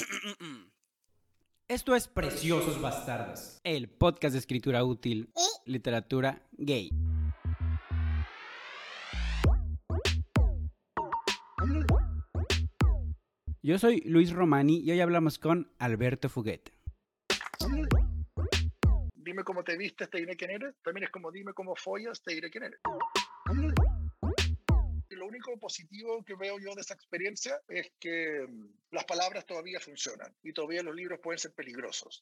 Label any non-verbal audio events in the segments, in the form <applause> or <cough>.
<coughs> Esto es Preciosos Bastardos, el podcast de escritura útil, literatura gay. Yo soy Luis Romani y hoy hablamos con Alberto Fuguet. Dime cómo te vistes, te diré quién eres. También es como dime cómo follas, te diré quién eres. Único positivo que veo yo de esa experiencia es que mm, las palabras todavía funcionan y todavía los libros pueden ser peligrosos.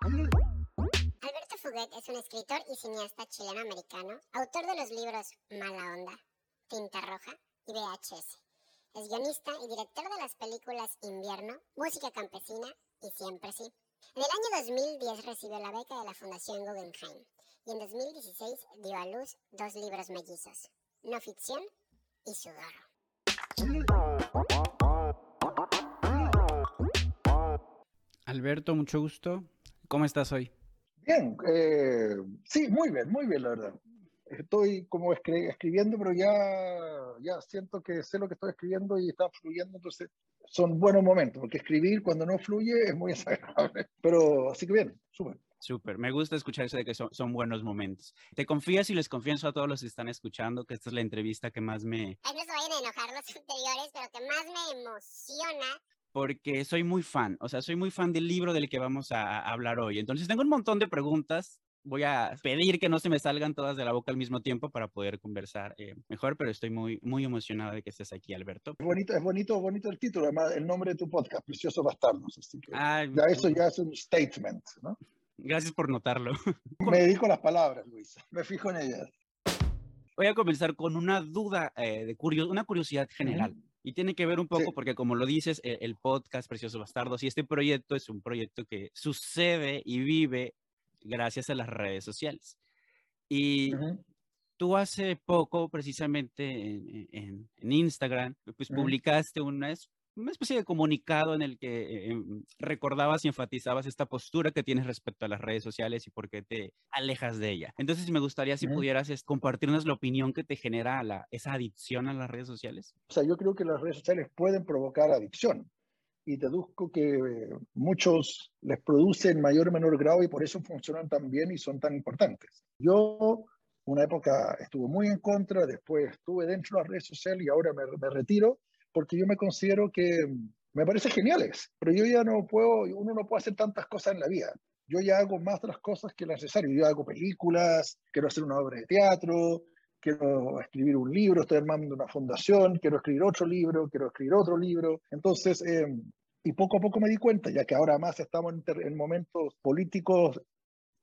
Alberto Fuguet es un escritor y cineasta chileno-americano, autor de los libros Mala Onda, Tinta Roja y VHS. Es guionista y director de las películas Invierno, Música Campesina y Siempre Sí. En el año 2010 recibió la beca de la Fundación Guggenheim y en 2016 dio a luz dos libros mellizos, No Ficción y Sudor. Alberto, mucho gusto. ¿Cómo estás hoy? Bien, eh, sí, muy bien, muy bien, la verdad. Estoy como escri- escribiendo, pero ya, ya siento que sé lo que estoy escribiendo y está fluyendo, entonces son buenos momentos, porque escribir cuando no fluye es muy <laughs> desagradable. Pero así que bien, súper. Súper, me gusta escuchar eso de que son, son buenos momentos. Te confías y les confieso a todos los que están escuchando que esta es la entrevista que más me... Ay, no se vayan a enojar los anteriores, pero que más me emociona Porque soy muy fan, o sea, soy muy fan del libro del que vamos a, a hablar hoy. Entonces tengo un montón de preguntas. Voy a pedir que no se me salgan todas de la boca al mismo tiempo para poder conversar eh, mejor, pero estoy muy, muy emocionado de que estés aquí, Alberto. Es bonito, es bonito, bonito el título, además el nombre de tu podcast, Preciosos Bastardos. Así que Ay, ya eso ya es un statement, ¿no? Gracias por notarlo. <laughs> Me dedico a las palabras, Luis. Me fijo en ellas. Voy a comenzar con una duda, eh, de curio- una curiosidad general. Y tiene que ver un poco, Sí. porque como lo dices, e- el, podcast Preciosos Bastardos y este proyecto es un proyecto que sucede y vive gracias a las redes sociales. Y Ujú. tú hace poco, precisamente en, en- en Instagram, pues Ujú. publicaste una, es- una especie de comunicado en el que eh, em, recordabas y enfatizabas esta postura que tienes respecto a las redes sociales y por qué te alejas de ella. Entonces, me gustaría si pudieras es, compartirnos la opinión que te genera la, esa adicción a las redes sociales. O sea, yo creo que las redes sociales pueden provocar adicción y deduzco que eh, muchos les produce en mayor o menor grado y por eso funcionan tan bien y son tan importantes. Yo, una época estuve muy en contra, después estuve dentro de las redes sociales y ahora me, me retiro porque yo me considero que me parece geniales, pero yo ya no puedo, uno no puede hacer tantas cosas en la vida. Yo ya hago más de las cosas que lo necesario. Yo hago películas, quiero hacer una obra de teatro, quiero escribir un libro, estoy armando una fundación, quiero escribir otro libro, quiero escribir otro libro. Entonces, eh, y poco a poco me di cuenta, ya que ahora más estamos en, en momentos políticos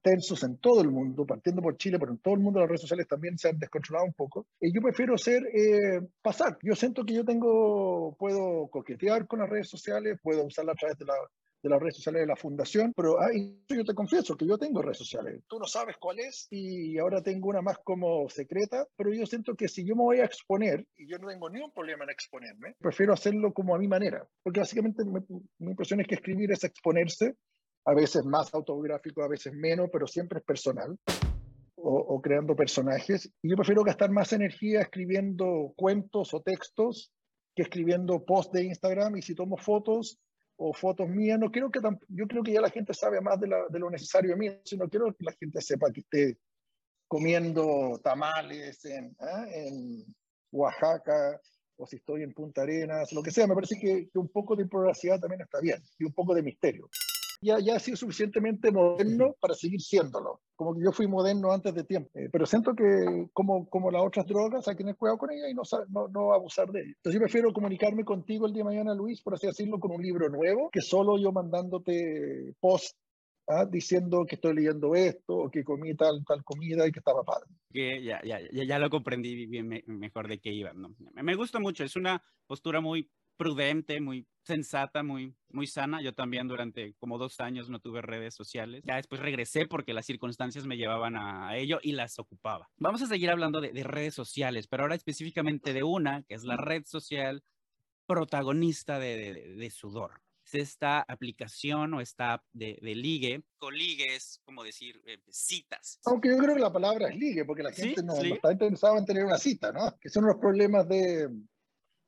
tensos en todo el mundo, partiendo por Chile, pero en todo el mundo las redes sociales también se han descontrolado un poco. Y yo prefiero ser, eh, pasar. Yo siento que yo tengo, puedo coquetear con las redes sociales, puedo usarlas a través de la de las redes sociales de la fundación, pero ay, yo te confieso que yo tengo redes sociales. Tú no sabes cuál es y ahora tengo una más como secreta, pero yo siento que si yo me voy a exponer, y yo no tengo ningún problema en exponerme, prefiero hacerlo como a mi manera, porque básicamente me- mi impresión es que escribir es exponerse, a veces más autobiográfico, a veces menos, pero siempre es personal. O, o creando personajes. Y yo prefiero gastar más energía escribiendo cuentos o textos que escribiendo posts de Instagram. Y si tomo fotos, o fotos mías, no quiero que yo creo que ya la gente sabe más de, la- de lo necesario de mí, sino quiero que la gente sepa que esté comiendo tamales en, ¿ah? en Oaxaca o si estoy en Punta Arenas, lo que sea. Me parece que, que un poco de privacidad también está bien y un poco de misterio. Ya, ya he sido suficientemente moderno para seguir siéndolo. Como que yo fui moderno antes de tiempo. Eh, pero siento que, como, como las otras drogas, hay que tener cuidado con ellas y no, no, no abusar de ellas. Entonces, yo prefiero comunicarme contigo el día de mañana, Luis, por así decirlo, con un libro nuevo, que solo yo mandándote post ¿ah? diciendo que estoy leyendo esto, o que comí tal, tal comida y que estaba padre. Que ya, ya, ya, ya lo comprendí bien me- mejor de qué iba. ¿no? Me, me gusta mucho, es una postura muy prudente, muy sensata, muy, muy sana. Yo también durante como dos años no tuve redes sociales. Ya después regresé porque las circunstancias me llevaban a, ello y las ocupaba. Vamos a seguir hablando de, de redes sociales, pero ahora específicamente de una, que es la red social protagonista de, de, sudor. Es esta aplicación o esta app de, de ligue. Coligue es como decir eh, citas. Aunque yo creo que la palabra es ligue, porque la gente no, está interesada en tener una cita, ¿no? Que son los problemas de,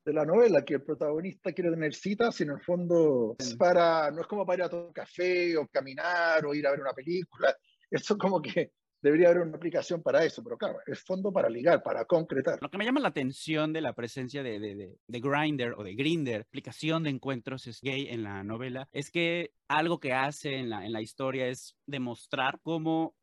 de la novela, que el protagonista quiere tener citas y en el fondo es para, no es como para ir a tomar café o caminar o ir a ver una película. <laughs> Eso como que debería haber una aplicación para eso, pero claro, es fondo para ligar, para concretar. Lo que me llama la atención de la presencia de, de, de, Grindr o de Grinder, aplicación de encuentros es gay en la novela, es que algo que hace en la, en la historia es demostrar cómo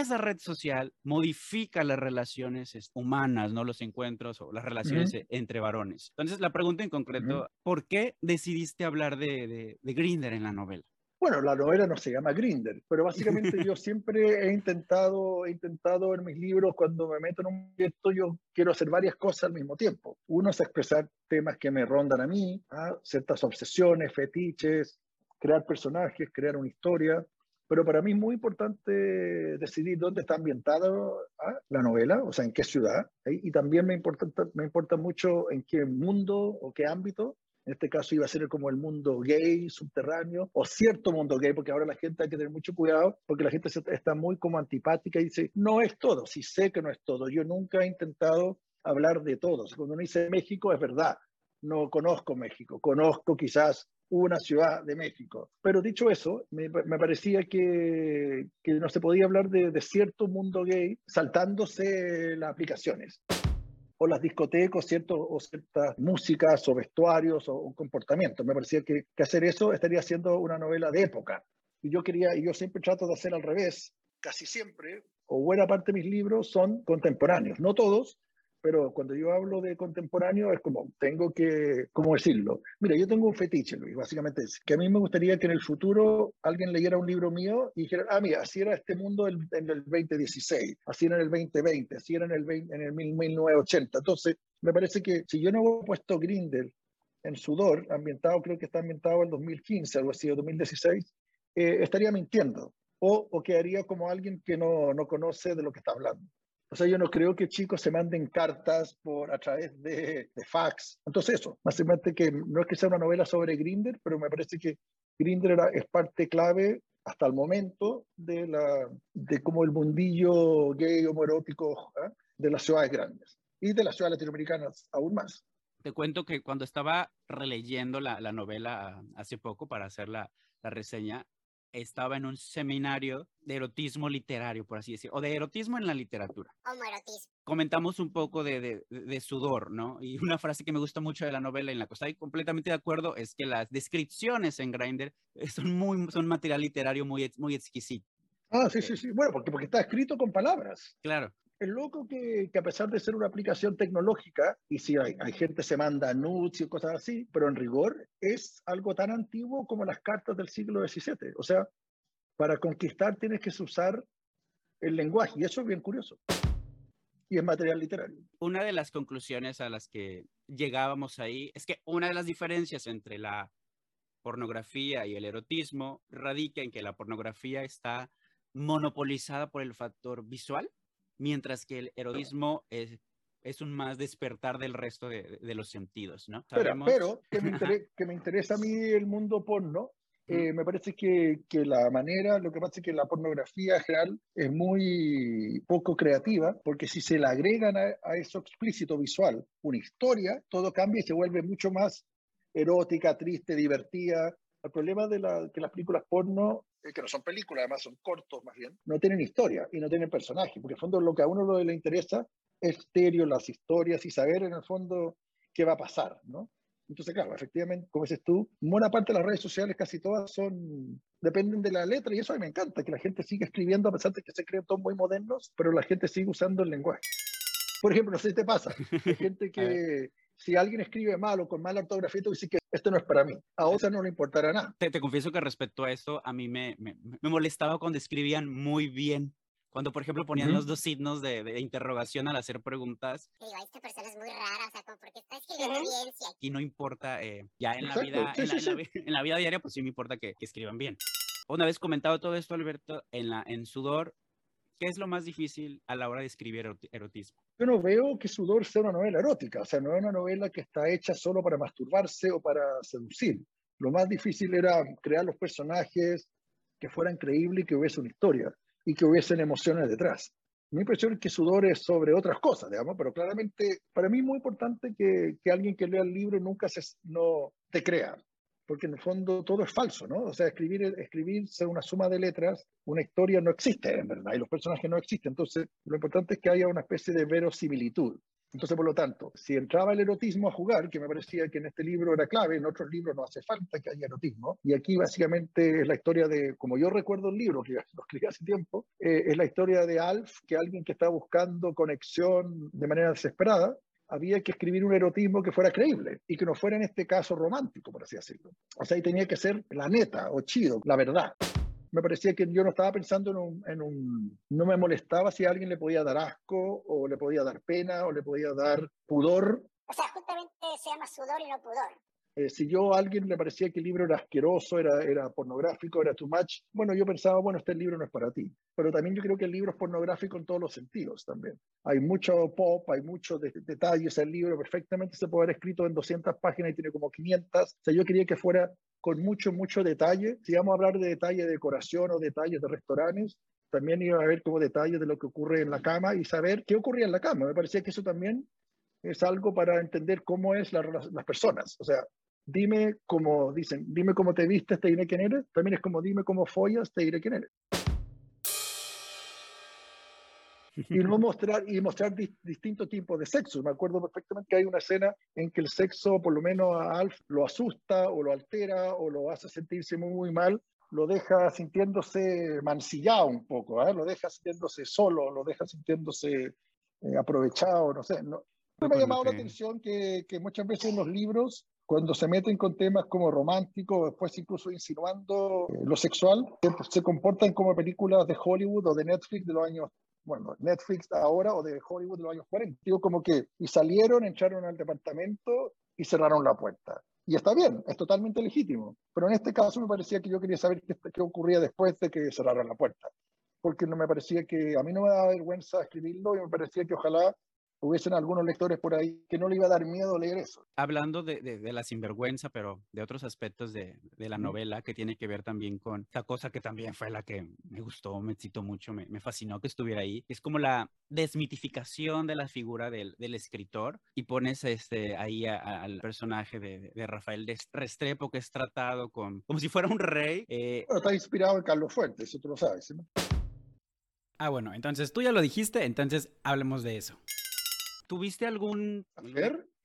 esa red social modifica las relaciones humanas, ¿no? Los encuentros o las relaciones e, entre varones. Entonces, la pregunta en concreto, ¿por qué decidiste hablar de, de, de Grinder en la novela? Bueno, la novela no se llama Grinder, pero básicamente yo siempre he intentado, he intentado en mis libros, cuando me meto en un proyecto, yo quiero hacer varias cosas al mismo tiempo. Uno es expresar temas que me rondan a mí, ¿ah? ciertas obsesiones, fetiches, crear personajes, crear una historia. Pero para mí es muy importante decidir dónde está ambientada ¿ah? la novela, o sea, en qué ciudad. Y también me importa, me importa mucho en qué mundo o qué ámbito en este caso iba a ser como el mundo gay, subterráneo, o cierto mundo gay, porque ahora la gente hay que tener mucho cuidado, porque la gente está muy como antipática y dice, no es todo, sí sé que no es todo. Yo nunca he intentado hablar de todo. Cuando uno dice México, es verdad, no conozco México, conozco quizás una ciudad de México. Pero dicho eso, me, parecía que, no se podía hablar de, de cierto mundo gay saltándose las aplicaciones o las discotecas, ¿cierto? o ciertas músicas o vestuarios o, comportamientos. Me parecía que, que, hacer eso estaría siendo una novela de época. Y yo quería, y yo siempre trato de hacer al revés, casi siempre, o buena parte de mis libros son contemporáneos, no todos, pero cuando yo hablo de contemporáneo es como, tengo que, ¿cómo decirlo? Mira, yo tengo un fetiche, Luis, básicamente es que a mí me gustaría que en el futuro alguien leyera un libro mío y dijera, ah, mira, así era este mundo en el 2016, así era en el 2020, así era en el, en el 1980. Entonces, me parece que si yo no he puesto Grindel en sudor, ambientado, creo que está ambientado en 2015, algo así, o 2016, eh, estaría mintiendo. O, o quedaría como alguien que no, no conoce de lo que está hablando. O sea, yo no creo que chicos se manden cartas por a través de, fax. Entonces eso, básicamente que no es que sea una novela sobre Grinder, pero me parece que Grinder es parte clave hasta el momento de, la, de como el mundillo gay homoerótico ¿eh? de las ciudades grandes y de las ciudades latinoamericanas aún más. Te cuento que cuando estaba releyendo la, la novela hace poco para hacer la, la reseña, estaba en un seminario de erotismo literario, por así decirlo, o de erotismo en la literatura. Homoerotismo. Comentamos un poco de, de, sudor, ¿no? Y una frase que me gusta mucho de la novela, en la que estoy completamente de acuerdo, es que las descripciones en Grindr son, muy, son material literario muy, muy exquisito. Ah, sí, sí, sí. Bueno, porque, porque está escrito con palabras. Claro es loco que, que, a pesar de ser una aplicación tecnológica, y si hay, hay gente se manda nudes y cosas así, pero en rigor es algo tan antiguo como las cartas del siglo XVII. O sea, para conquistar tienes que usar el lenguaje, y eso es bien curioso. Y es material literario. Una de las conclusiones a las que llegábamos ahí es que una de las diferencias entre la pornografía y el erotismo radica en que la pornografía está monopolizada por el factor visual mientras que el erotismo es, es un más despertar del resto de, de los sentidos, ¿no? Pero, pero que, me <laughs> interesa, que me interesa a mí el mundo porno, eh, me parece que, que, la manera, lo que pasa es que la pornografía en general es muy poco creativa, porque si se le agregan a, a, eso explícito visual una historia, todo cambia y se vuelve mucho más erótica, triste, divertida. El problema de la, que las películas porno que no son películas, además son cortos más bien, no tienen historia y no tienen personaje, porque en el fondo lo que a uno le interesa es estéreo, las historias y saber en el fondo qué va a pasar, ¿no? Entonces, claro, efectivamente, como dices tú, buena parte de las redes sociales, casi todas son, dependen de la letra y eso a mí me encanta, que la gente siga escribiendo a pesar de que se creen todos muy modernos, pero la gente sigue usando el lenguaje. Por ejemplo, no sé si te pasa, hay <laughs> gente que si alguien escribe mal o con mala ortografía, tú dices que esto no es para mí. A otra no le importará nada. Te, te confieso que respecto a esto, a mí me, me, me, molestaba cuando escribían muy bien. Cuando, por ejemplo, ponían los dos signos de, interrogación al hacer preguntas. Digo, esta persona es muy rara, o sea, como porque está escribiendo bien. Y no importa, eh, ya en la, vida, en, la, vida diaria, pues sí me importa que, escriban bien. Una vez comentado todo esto, Alberto, en, la, en Sudor, ¿qué es lo más difícil a la hora de escribir erotismo? Yo no veo que Sudor sea una novela erótica, o sea, no es una novela que está hecha solo para masturbarse o para seducir. Lo más difícil era crear los personajes que fueran creíbles y que hubiese una historia y que hubiesen emociones detrás. Mi impresión es que Sudor es sobre otras cosas, digamos, pero claramente para mí es muy importante que, que alguien que lea el libro nunca se, no te crea, porque en el fondo todo es falso, ¿no? O sea, escribir, escribir ser una suma de letras, una historia no existe en verdad, y los personajes no existen. Entonces, lo importante es que haya una especie de verosimilitud. Entonces, por lo tanto, si entraba el erotismo a jugar, que me parecía que en este libro era clave, en otros libros no hace falta que haya erotismo, y aquí básicamente es la historia de, como yo recuerdo el libro, que lo escribí hace tiempo, eh, es la historia de Alf, que alguien que está buscando conexión de manera desesperada, había que escribir un erotismo que fuera creíble y que no fuera en este caso romántico, por así decirlo. O sea, ahí tenía que ser la neta o chido, la verdad me parecía que yo no estaba pensando en un, No me molestaba si alguien le podía dar asco, o le podía dar pena, o le podía dar pudor. O sea, justamente se llama sudor y no pudor. Eh, si yo a alguien le parecía que el libro era asqueroso, era, era pornográfico, era too much, bueno, yo pensaba, bueno, este libro no es para ti. Pero también yo creo que el libro es pornográfico en todos los sentidos también. Hay mucho pop, hay muchos detalles. El libro perfectamente se puede haber escrito en 200 páginas y tiene como 500. O sea, yo quería que fuera con mucho, mucho detalle. Si vamos a hablar de detalle de decoración o detalles de restaurantes, también iba a haber como detalles de lo que ocurre en la cama y saber qué ocurría en la cama. Me parecía que eso también es algo para entender cómo es la, las personas. O sea, dime cómo dicen, dime cómo te vistes, te diré quién eres. También es como dime cómo follas, te diré quién eres. y no <laughs> mostrar y mostrar distintos tipos de sexo. Me acuerdo perfectamente que hay una escena en que el sexo, por lo menos a Alf, lo asusta o lo altera o lo hace sentirse muy, muy mal, lo deja sintiéndose mancillado un poco, ¿eh? lo deja sintiéndose solo, lo deja sintiéndose eh, aprovechado, no sé. No. Me ha llamado la atención que, que muchas veces en los libros cuando se meten con temas como romántico, después incluso insinuando eh, lo sexual, se comportan como películas de Hollywood o de Netflix de los años bueno, Netflix ahora o de Hollywood de los años 40. Digo, como que, y salieron, entraron al departamento y cerraron la puerta. Y está bien, es totalmente legítimo. Pero en este caso me parecía que yo quería saber qué, qué ocurría después de que cerraran la puerta. Porque no me parecía que, a mí no me daba vergüenza escribirlo y me parecía que ojalá hubiesen algunos lectores por ahí que no le iba a dar miedo leer eso. Hablando de, de, la sinvergüenza, pero de otros aspectos de, de, la novela que tiene que ver también con esta cosa que también fue la que me gustó, me excitó mucho, me, me fascinó que estuviera ahí. Es como la desmitificación de la figura del, del escritor y pones este, ahí al personaje de, Rafael de Restrepo que es tratado con, como si fuera un rey. Eh, está inspirado en Carlos Fuentes, eso tú lo sabes. Ah, bueno, entonces tú ya lo dijiste, entonces hablemos de eso. ¿Tuviste algún...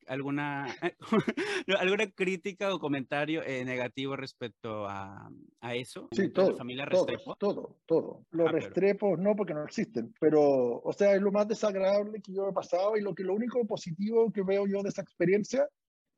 alguna, <laughs> alguna crítica o comentario eh, negativo respecto a, a eso? Sí, todo. familia Restrepo? Todo, todo. Los ah, Restrepos no, porque no existen. Pero, o sea, es lo más desagradable que yo he pasado y lo, que, lo único positivo que veo yo de esa experiencia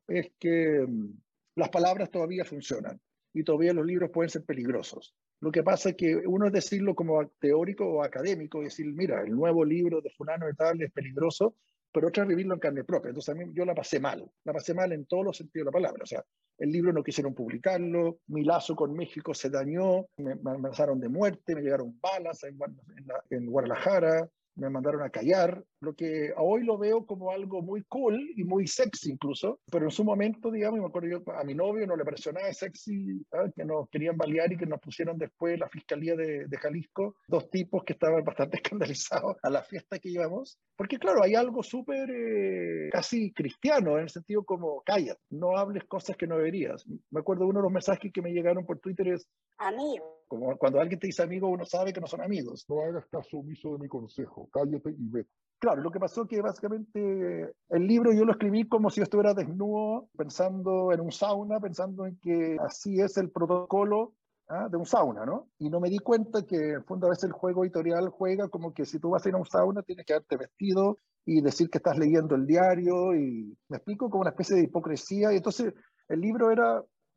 es que mm, las palabras todavía funcionan y todavía los libros pueden ser peligrosos. Lo que pasa es que uno es decirlo como teórico o académico, decir, mira, el nuevo libro de fulano de tal es peligroso, pero otra vivirlo en carne propia. Entonces a mí yo la pasé mal, la pasé mal en todos los sentidos de la palabra. O sea, el libro no quisieron publicarlo, mi lazo con México se dañó, me, amenazaron de muerte, me llegaron balas en, en Guadalajara, me mandaron a callar, lo que hoy lo veo como algo muy cool y muy sexy incluso, pero en su momento, digamos, me acuerdo yo, a mi novio no le pareció nada sexy, que nos querían balear y que nos pusieron después la Fiscalía de, de, Jalisco, dos tipos que estaban bastante <laughs> escandalizados a la fiesta que íbamos, porque claro, hay algo súper eh, casi cristiano, en el sentido como, calla, no hables cosas que no deberías. Me acuerdo uno de los mensajes que me llegaron por Twitter es, amigo. Como cuando alguien te dice amigo, uno sabe que no son amigos. No hagas caso omiso de mi consejo, cállate y vete. Claro, lo que pasó que básicamente el libro yo lo escribí como si yo estuviera desnudo, pensando en un sauna, pensando en que así es el protocolo ¿ah? de un sauna, ¿no? Y no me di cuenta que en el fondo a veces el juego editorial juega como que si tú vas a ir a un sauna tienes que haberte vestido y decir que estás leyendo el diario y me explico como una especie de hipocresía y entonces el libro era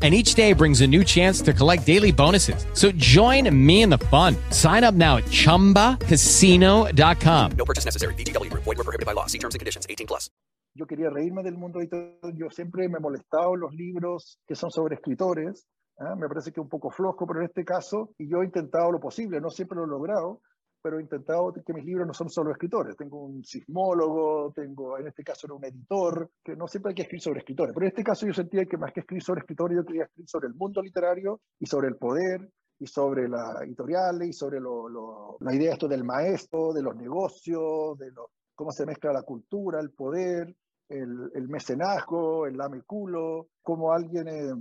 And each day brings a new chance to collect daily bonuses. So join me in the fun. Sign up now at ChumbaCasino.com. No purchase necessary. VGW Group. Void were prohibited by law. See terms and conditions. 18 plus. Yo quería reírme del mundo editorial. Yo siempre me he molestado los libros que son sobre escritores. ¿ah? Me parece que es un poco flojo, pero en este caso, y yo he intentado lo posible, no siempre lo he logrado, pero he intentado que mis libros no son solo escritores. Tengo un sismólogo, tengo, en este caso era un editor, que no siempre hay que escribir sobre escritores, pero en este caso yo sentía que más que escribir sobre escritores, yo quería escribir sobre el mundo literario y sobre el poder y sobre las editoriales y sobre lo, lo, la idea esto del maestro, de los negocios, de lo, cómo se mezcla la cultura, el poder, el, el mecenazgo, el lameculo, cómo alguien eh,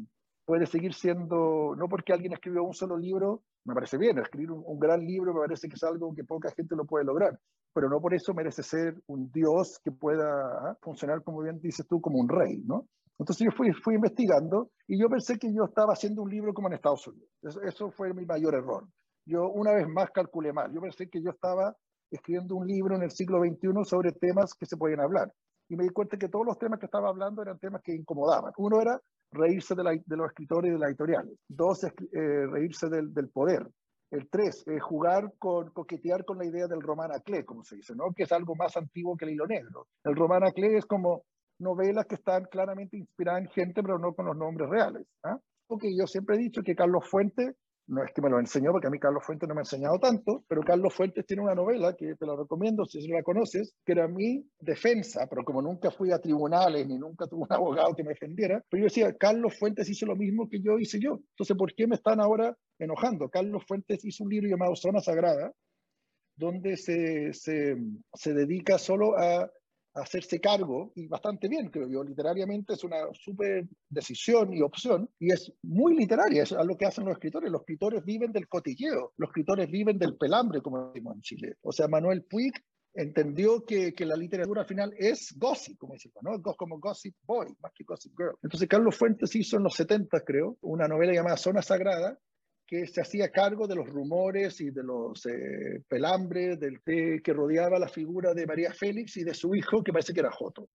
puede seguir siendo, no porque alguien escribió un solo libro, me parece bien, escribir un, gran libro me parece que es algo que poca gente lo puede lograr, pero no por eso merece ser un dios que pueda ¿ah? funcionar, como bien dices tú, como un rey, ¿no? Entonces yo fui, fui investigando y yo pensé que yo estaba haciendo un libro como en Estados Unidos. Eso, eso fue mi mayor error. Yo una vez más calculé mal. Yo pensé que yo estaba escribiendo un libro en el siglo XXI sobre temas que se pueden hablar. Y me di cuenta que todos los temas que estaba hablando eran temas que incomodaban. Uno era reírse de, la, de los escritores y de las editoriales. Dos, eh, reírse del, del, poder. El tres, eh, jugar con, coquetear con la idea del román clé, como se dice, ¿no? que es algo más antiguo que el hilo negro. El román clé es como novelas que están claramente inspiradas en gente, pero no con los nombres reales. ¿ah? Porque yo siempre he dicho que Carlos Fuentes no es que me lo enseñó, porque a mí Carlos Fuentes no me ha enseñado tanto, pero Carlos Fuentes tiene una novela que te la recomiendo si no la conoces, que era mi defensa, pero como nunca fui a tribunales ni nunca tuve un <laughs> abogado que me defendiera, pero yo decía, Carlos Fuentes hizo lo mismo que yo hice yo. Entonces, ¿por qué me están ahora enojando? Carlos Fuentes hizo un libro llamado Zona Sagrada, donde se, se, se dedica solo a hacerse cargo, y bastante bien, creo yo. Literariamente es una súper decisión y opción, y es muy literaria, es lo que hacen los escritores. Los escritores viven del cotilleo, los escritores viven del pelambre, como decimos en Chile. O sea, Manuel Puig entendió que, que la literatura al final es gossip, como decimos, ¿no? Como gossip boy, más que gossip girl. Entonces Carlos Fuentes hizo en los 70, creo, una novela llamada Zona Sagrada, que se hacía cargo de los rumores y de los eh, pelambres del, que rodeaba la figura de María Félix y de su hijo, que parece que era Joto.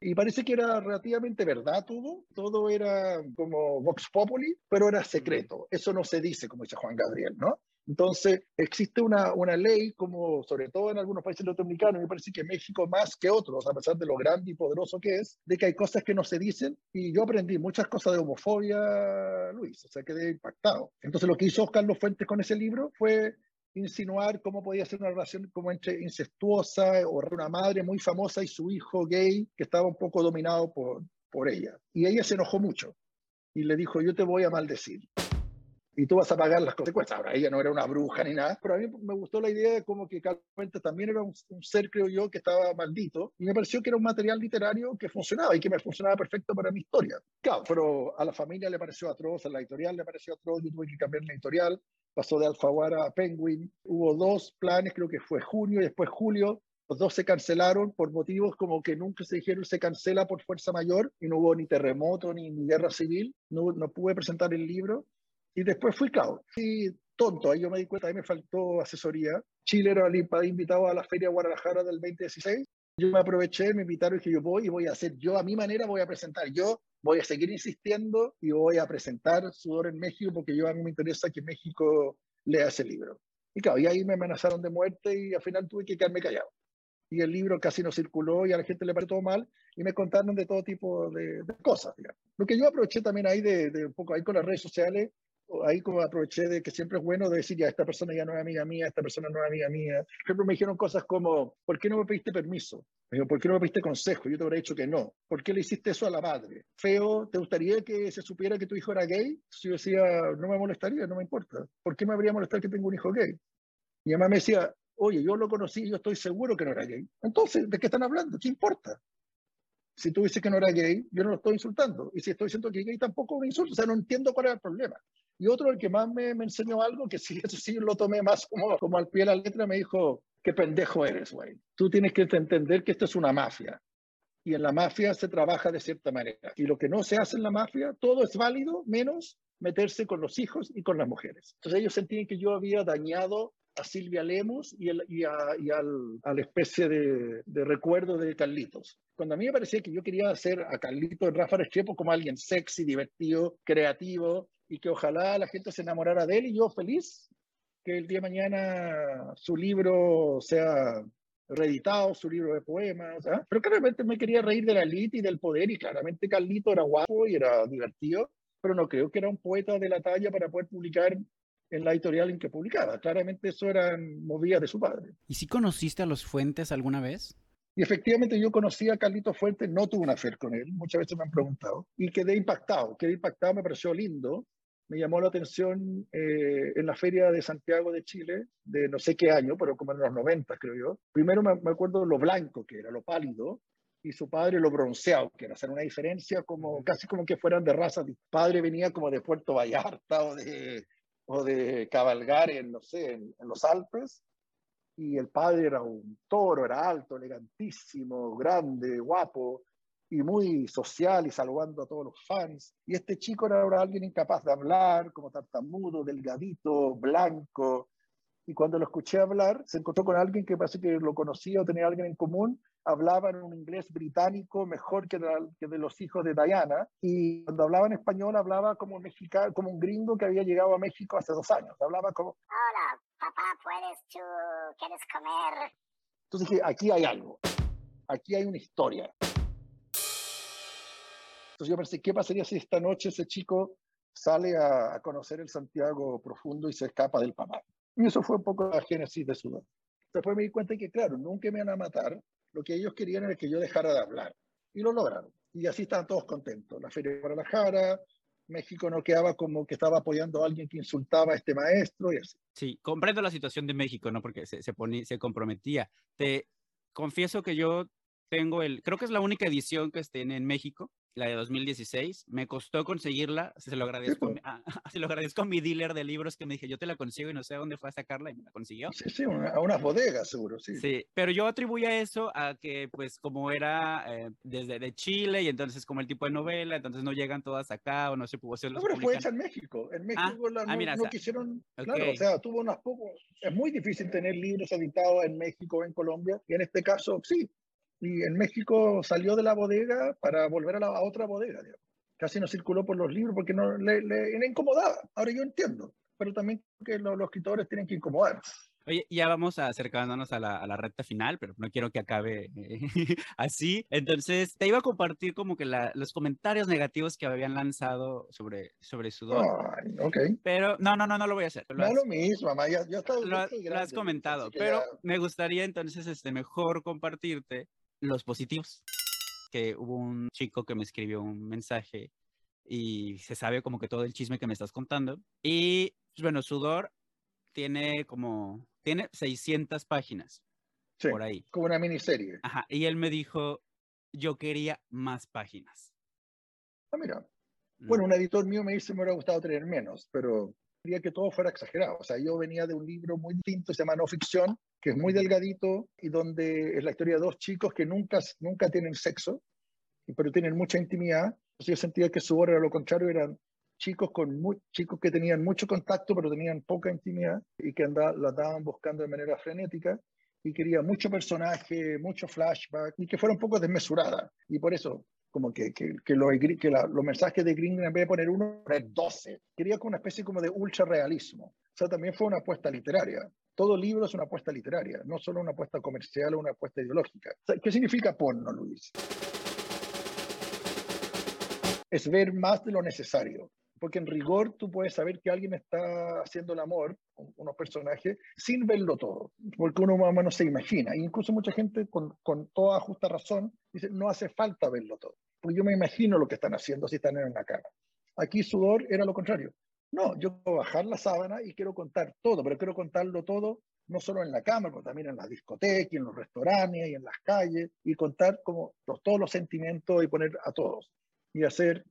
Y parece que era relativamente verdad todo, todo era como Vox Populi, pero era secreto. Eso no se dice, como dice Juan Gabriel, ¿no? Entonces, existe una, una ley, como sobre todo en algunos países latinoamericanos, me parece que México más que otros, a pesar de lo grande y poderoso que es, de que hay cosas que no se dicen. Y yo aprendí muchas cosas de homofobia, Luis, o sea, quedé impactado. Entonces, lo que hizo Carlos Fuentes con ese libro fue insinuar cómo podía ser una relación como entre incestuosa o una madre muy famosa y su hijo gay que estaba un poco dominado por, por ella. Y ella se enojó mucho y le dijo, yo te voy a maldecir y tú vas a pagar las consecuencias. Ahora, ella no era una bruja ni nada, pero a mí me gustó la idea de como que Carlos Fuentes también era un, un, ser, creo yo, que estaba maldito, y me pareció que era un material literario que funcionaba y que me funcionaba perfecto para mi historia. Claro, pero a la familia le pareció atroz, a la editorial le pareció atroz, yo tuve que cambiar la editorial, pasó de Alfaguara a Penguin, hubo dos planes, creo que fue junio y después julio, los dos se cancelaron por motivos como que nunca se dijeron se cancela por fuerza mayor y no hubo ni terremoto ni, ni guerra civil, no, no pude presentar el libro y después fui, claro, sí, tonto, ahí yo me di cuenta, ahí me faltó asesoría. Chile era invitado a la Feria Guadalajara del 2016. Yo me aproveché, me invitaron y dije, yo voy y voy a hacer, yo a mi manera voy a presentar, yo voy a seguir insistiendo y voy a presentar Sudor en México porque yo a mí me interesa que México lea ese libro. Y claro, y ahí me amenazaron de muerte y al final tuve que quedarme callado. Y el libro casi no circuló y a la gente le pareció todo mal y me contaron de todo tipo de, de cosas. Digamos. Lo que yo aproveché también ahí de, de un poco ahí con las redes sociales ahí como aproveché de que siempre es bueno decir, ya, esta persona ya no es amiga mía, esta persona no es amiga mía. Por ejemplo, me dijeron cosas como, ¿por qué no me pediste permiso? Me dijo, ¿por qué no me pediste consejo? Yo te habría dicho que no. ¿Por qué le hiciste eso a la madre? Feo, ¿te gustaría que se supiera que tu hijo era gay? Si yo decía, no me molestaría, no me importa. ¿Por qué me habría molestado que tengo un hijo gay? Mi mamá me decía, oye, yo lo conocí, yo estoy seguro que no era gay. Entonces, ¿de qué están hablando? ¿Qué importa? Si tú dices que no era gay, yo no lo estoy insultando. Y si estoy diciendo que es gay, tampoco me insulto. O sea, no entiendo cuál es el problema. Y otro, el que más me, me, enseñó algo, que sí, <laughs> eso sí lo tomé más como, como al pie de la letra, me dijo, qué pendejo eres, güey. Tú tienes que entender que esto es una mafia. Y en la mafia se trabaja de cierta manera. Y lo que no se hace en la mafia, todo es válido, menos meterse con los hijos y con las mujeres. Entonces ellos sentían que yo había dañado a Silvia Lemus y, el, y, a, y al, a, la especie de, de, recuerdo de Carlitos. Cuando a mí me parecía que yo quería hacer a Carlitos en Rafa Rechepo como alguien sexy, divertido, creativo, y que ojalá la gente se enamorara de él y yo feliz que el día de mañana su libro sea reeditado, su libro de poemas, ¿eh? pero claramente me quería reír de la élite y del poder y claramente Carlito era guapo y era divertido, pero no creo que era un poeta de la talla para poder publicar en la editorial en que publicaba. Claramente eso eran movidas de su padre. ¿Y si conociste a los Fuentes alguna vez? Y efectivamente yo conocí a Carlito Fuentes, no tuve una fe con él, muchas veces me han preguntado, y quedé impactado, quedé impactado, me pareció lindo, me llamó la atención eh, en la Feria de Santiago de Chile, de no sé qué año, pero como en los 90, creo yo. Primero me, me acuerdo lo blanco que era, lo pálido, y su padre lo bronceado, que era hacer una diferencia como casi como que fueran de raza. Mi padre venía como de Puerto Vallarta o de, o de cabalgar en, no sé, en, en los Alpes, y el padre era un toro, era alto, elegantísimo, grande, guapo, y muy social y saludando a todos los fans. Y este chico era ahora alguien incapaz de hablar, como tartamudo, delgadito, blanco. Y cuando lo escuché hablar, se encontró con alguien que parece que lo conocía o tenía alguien en común. Hablaba en un inglés británico mejor que de, que de los hijos de Diana. Y cuando hablaba en español, hablaba como, mexicano, como un gringo que había llegado a México hace dos años. Hablaba como... Hola, papá, ¿puedes tú? ¿Quieres comer? Entonces dije, aquí hay algo. Aquí hay una historia. Entonces yo pensé, ¿qué pasaría si esta noche ese chico sale a, conocer el Santiago profundo y se escapa del papá? Y eso fue un poco la génesis de Sudán. Después me di cuenta que, claro, nunca me iban a matar. Lo que ellos querían era que yo dejara de hablar. Y lo lograron. Y así estaban todos contentos. La Feria de Guadalajara, México no quedaba como que estaba apoyando a alguien que insultaba a este maestro y así. Sí, comprendo la situación de México, ¿no? Porque se, se, ponía, se comprometía. Te confieso que yo tengo el, creo que es la única edición que esté en México, la de 2016. Me costó conseguirla, se lo agradezco, Sí, pues. a, <laughs> se lo agradezco a mi dealer de libros que me dije, yo te la consigo y no sé a dónde fue a sacarla y me la consiguió. Sí, sí, una, a unas bodegas seguro, sí. Sí, pero yo atribuía eso a que, pues, como era eh, desde de Chile y entonces como el tipo de novela, entonces no llegan todas acá o no se pudo hacer No, los pero fue hecha en México. En México Ah, la- ah, no, mira, no quisieron, claro, o sea, tuvo unos pocos. Es muy difícil tener libros editados en México o en Colombia, y en este caso sí. Y en México salió de la bodega para volver a la a otra bodega, digamos. Casi no circuló por los libros porque no le, le, le incomodaba. Ahora yo entiendo, pero también que lo- los escritores tienen que incomodar. Oye, ya vamos acercándonos a la, a la recta final, pero no quiero que acabe eh, <laughs> así. Entonces, te iba a compartir como que la- los comentarios negativos que habían lanzado sobre, sobre Sudor. Ay, ok. Pero no, no, no, no lo voy a hacer. Lo No has- lo mismo, mamá. Ya, ya está, lo, lo has comentado, pero ya- me gustaría entonces este, mejor compartirte los positivos. Que hubo un chico que me escribió un mensaje y se sabe como que todo el chisme que me estás contando. Y pues, bueno, Sudor tiene como, tiene 600 páginas sí, por ahí. como una miniserie. Ajá, y él me dijo, yo quería más páginas. Ah, mira. ¿no? Bueno, un editor mío me dice me hubiera gustado tener menos, pero quería que todo fuera exagerado. O sea, yo venía de un libro muy distinto, se llama No Ficción, que es muy delgadito y donde es la historia de dos chicos que nunca, nunca tienen sexo, pero tienen mucha intimidad. Yo sentía que su obra era lo contrario, eran chicos, con muy, chicos que tenían mucho contacto, pero tenían poca intimidad y que anda, la andaban buscando de manera frenética. Y quería mucho personaje, mucho flashback y que fuera un poco desmesurada. Y por eso como que, que, que, lo, que la, los mensajes de Green en vez de poner uno, poner 12. Quería con una especie como de ultra realismo. O sea, también fue una apuesta literaria. Todo libro es una apuesta literaria, no solo una apuesta comercial o una apuesta ideológica. ¿Qué significa porno, Luis? Es ver más de lo necesario. Porque en rigor tú puedes saber que alguien está haciendo el amor, unos personajes, sin verlo todo. Porque uno más o menos se imagina. E incluso mucha gente, con, con toda justa razón, dice, no hace falta verlo todo. Porque yo me imagino lo que están haciendo si están en una cama. Aquí sudor era lo contrario. No, yo quiero bajar la sábana y quiero contar todo, pero quiero contarlo todo no solo en la cama, pero también en las discotecas, en los restaurantes y en las calles, y contar como los, todos los sentimientos y poner a todos. Y hacer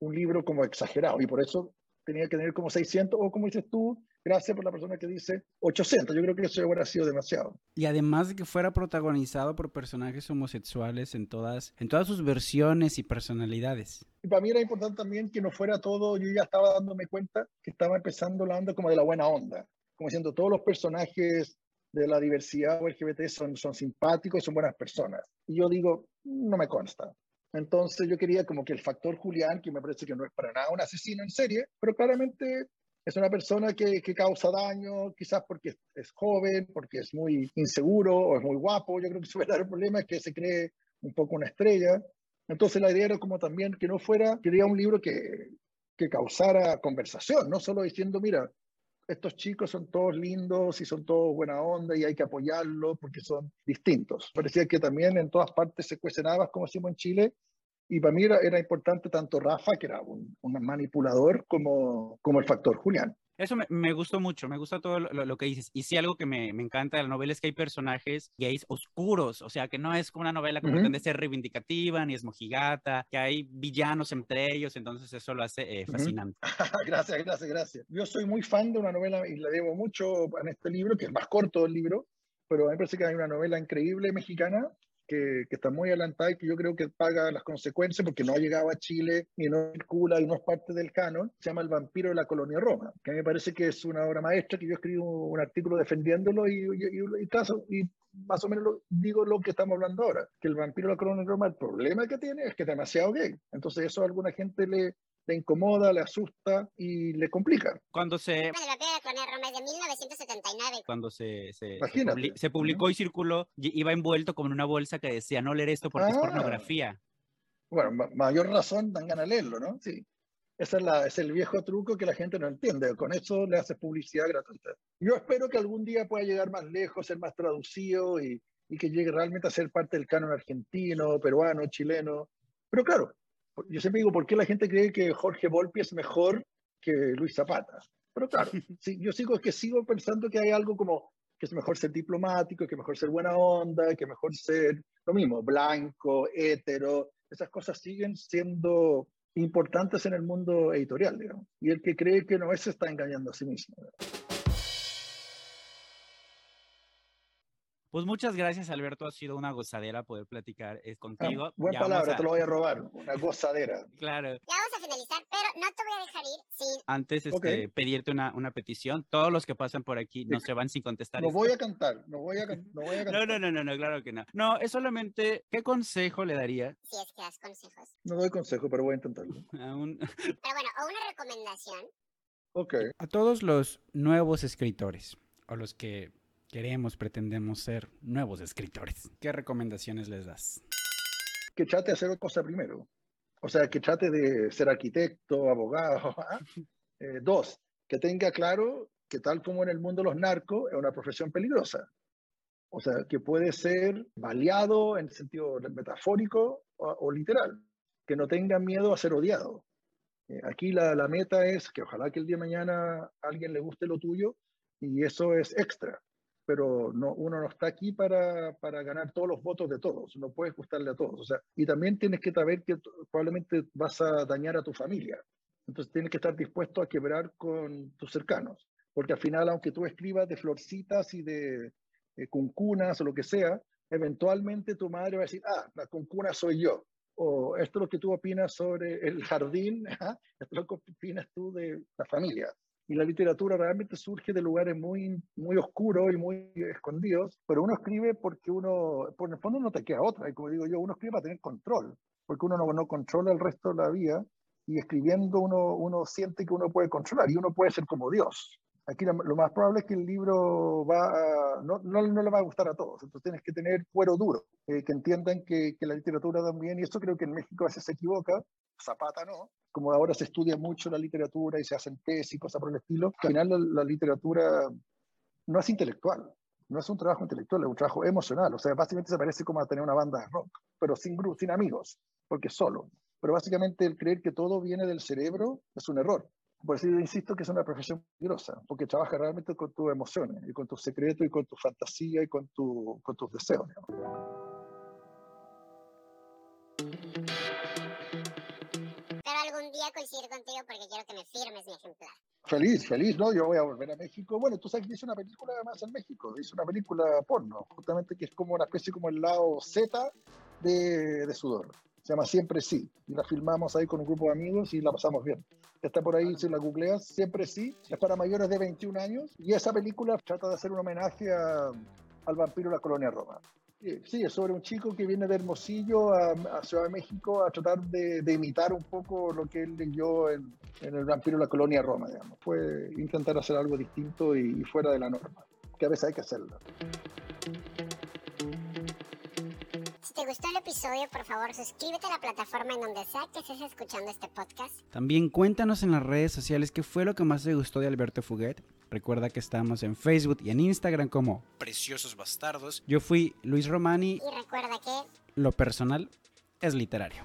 un libro como exagerado. Y por eso tenía que tener como 600 o como dices tú, gracias por la persona que dice 800. Yo creo que eso hubiera sido demasiado. Y además de que fuera protagonizado por personajes homosexuales en todas, en todas sus versiones y personalidades. Y para mí era importante también que no fuera todo, yo ya estaba dándome cuenta que estaba empezando la onda como de la buena onda, como diciendo todos los personajes de la diversidad LGBT son, son simpáticos y son buenas personas. Y yo digo, no me consta. Entonces yo quería como que el factor Julián, que me parece que no es para nada un asesino en serie, pero claramente es una persona que, que causa daño, quizás porque es joven, porque es muy inseguro o es muy guapo. Yo creo que su <laughs> verdadero problema es que se cree un poco una estrella. Entonces la idea era como también que no fuera, quería un libro que, que causara conversación, no solo diciendo, mira, estos chicos son todos lindos y son todos buena onda y hay que apoyarlos porque son distintos. Parecía que también en todas partes se cuecen habas, como decimos en Chile, y para mí era, era importante tanto Rafa, que era un, un manipulador, como, como el factor Julián. Eso me, me, gustó mucho, me gusta todo lo, lo que dices. Y sí, algo que me, me, encanta de la novela es que hay personajes gays oscuros, o sea, que no es como una novela que uh -huh. pretende ser reivindicativa, ni es mojigata, que hay villanos entre ellos, entonces eso lo hace eh, fascinante. Uh <laughs> -huh. gracias, gracias, gracias. Yo soy muy fan de una novela y la debo mucho en este libro, que es más corto del libro, pero a mí me parece que hay una novela increíble mexicana que, está muy adelantada y que yo creo que paga las consecuencias porque no ha llegado a Chile ni no circula y no es parte del canon, se llama El vampiro de la colonia Roma, que a mí me parece que es una obra maestra, que yo escribí un, artículo defendiéndolo y, y, y, y, y más o menos digo lo que estamos hablando ahora, que el vampiro de la colonia Roma, el problema que tiene es que es demasiado gay, entonces eso a alguna gente le, le incomoda, le asusta y le complica. Cuando se... de 1979. Cuando se, se, se, publi se publicó y circuló, iba envuelto como en una bolsa que decía no leer esto porque ah. es pornografía. Bueno, ma mayor razón dan ganas de leerlo, ¿no? Sí. Ese es, la, es el viejo truco que la gente no entiende. Con eso le haces publicidad gratuita. Yo espero que algún día pueda llegar más lejos, ser más traducido y, y que llegue realmente a ser parte del canon argentino, peruano, chileno. Pero claro, yo siempre digo, ¿por qué la gente cree que Jorge Volpi es mejor que Luis Zapata? Pero claro, <laughs> sí, yo sigo, que sigo pensando que hay algo como que es mejor ser diplomático, que mejor ser buena onda, que mejor ser lo mismo, blanco, hétero, esas cosas siguen siendo importantes en el mundo editorial, digamos. Y el que cree que no es, se está engañando a sí mismo. ¿verdad? Pues muchas gracias, Alberto. Ha sido una gozadera poder platicar eh, contigo. Ah, buena palabra, a... te lo voy a robar. Una gozadera. <laughs> claro. Ya vamos a finalizar, pero no te voy a dejar ir sin... Antes, este, okay. pedirte una, una petición. Todos los que pasan por aquí no se van sin contestar. No esto. voy a cantar, no voy a, no voy a cantar. No, no, no, no, no, claro que no. No, es solamente, ¿qué consejo le daría? Si es que das consejos. No doy consejo, pero voy a intentarlo. <laughs> Un... <laughs> pero bueno, o una recomendación. Ok. A todos los nuevos escritores, o los que queremos, pretendemos ser nuevos escritores. ¿Qué recomendaciones les das? Que trate de hacer cosa primero. O sea, que trate de ser arquitecto, abogado. <laughs> ¿ah? Eh, dos, que tenga claro que tal como en el mundo de los narcos, es una profesión peligrosa. O sea, que puede ser baleado en sentido metafórico o, o literal. Que no tenga miedo a ser odiado. Eh, aquí la, la meta es que ojalá que el día de mañana a alguien le guste lo tuyo y eso es extra pero no, uno no está aquí para, para, ganar todos los votos de todos, no puedes gustarle a todos. O sea, y también tienes que saber que probablemente vas a dañar a tu familia. Entonces tienes que estar dispuesto a quebrar con tus cercanos, porque al final, aunque tú escribas de florcitas y de eh, cuncunas o lo que sea, eventualmente tu madre va a decir, ah, la cuncuna soy yo. O esto es lo que tú opinas sobre el jardín, <laughs> ¿ah? esto es lo que opinas tú de la familia y la literatura realmente surge de lugares muy, muy oscuros y muy escondidos, pero uno escribe porque uno, por el fondo no te queda otra, y como digo yo, uno escribe para tener control, porque uno no, no controla el resto de la vida, y escribiendo uno, uno siente que uno puede controlar, y uno puede ser como Dios. Aquí lo, lo más probable es que el libro va a, no, no, no, le va a gustar a todos, entonces tienes que tener cuero duro, eh, que entiendan que, que la literatura también, y eso creo que en México a veces se equivoca, Zapata no, como ahora se estudia mucho la literatura y se hacen tesis y cosas por el estilo, al final la, la, literatura no es intelectual, no es un trabajo intelectual, es un trabajo emocional. O sea, básicamente se parece como a tener una banda de rock, pero sin, sin amigos, porque solo. Pero básicamente el creer que todo viene del cerebro es un error. Por eso insisto que es una profesión peligrosa, porque trabaja realmente con tus emociones, y con tus secretos, y con tu fantasía, y con, tu, con tus deseos. Digamos. Feliz, feliz, ¿no? Yo voy a volver a México. Bueno, tú sabes que hice una película además en México, hice una película porno, justamente que es como una especie como el lado Z de, de Sudor. Se llama Siempre Sí. Y la filmamos ahí con un grupo de amigos y la pasamos bien. Está por ahí, si la googleas, Siempre Sí. Es para mayores de 21 años. Y esa película trata de hacer un homenaje al vampiro de la colonia Roma. Sí, es sobre un chico que viene de Hermosillo a, Ciudad de México a tratar de, de, imitar un poco lo que él leyó en, en, El vampiro de la colonia Roma, digamos. Fue intentar hacer algo distinto y, y fuera de la norma, que a veces hay que hacerlo. Si te gustó el episodio, por favor, suscríbete a la plataforma en donde sea que estés escuchando este podcast. También cuéntanos en las redes sociales qué fue lo que más te gustó de Alberto Fuguet. Recuerda que estamos en Facebook y en Instagram como Preciosos Bastardos. Yo fui Luis Romani. Y recuerda que lo personal es literario.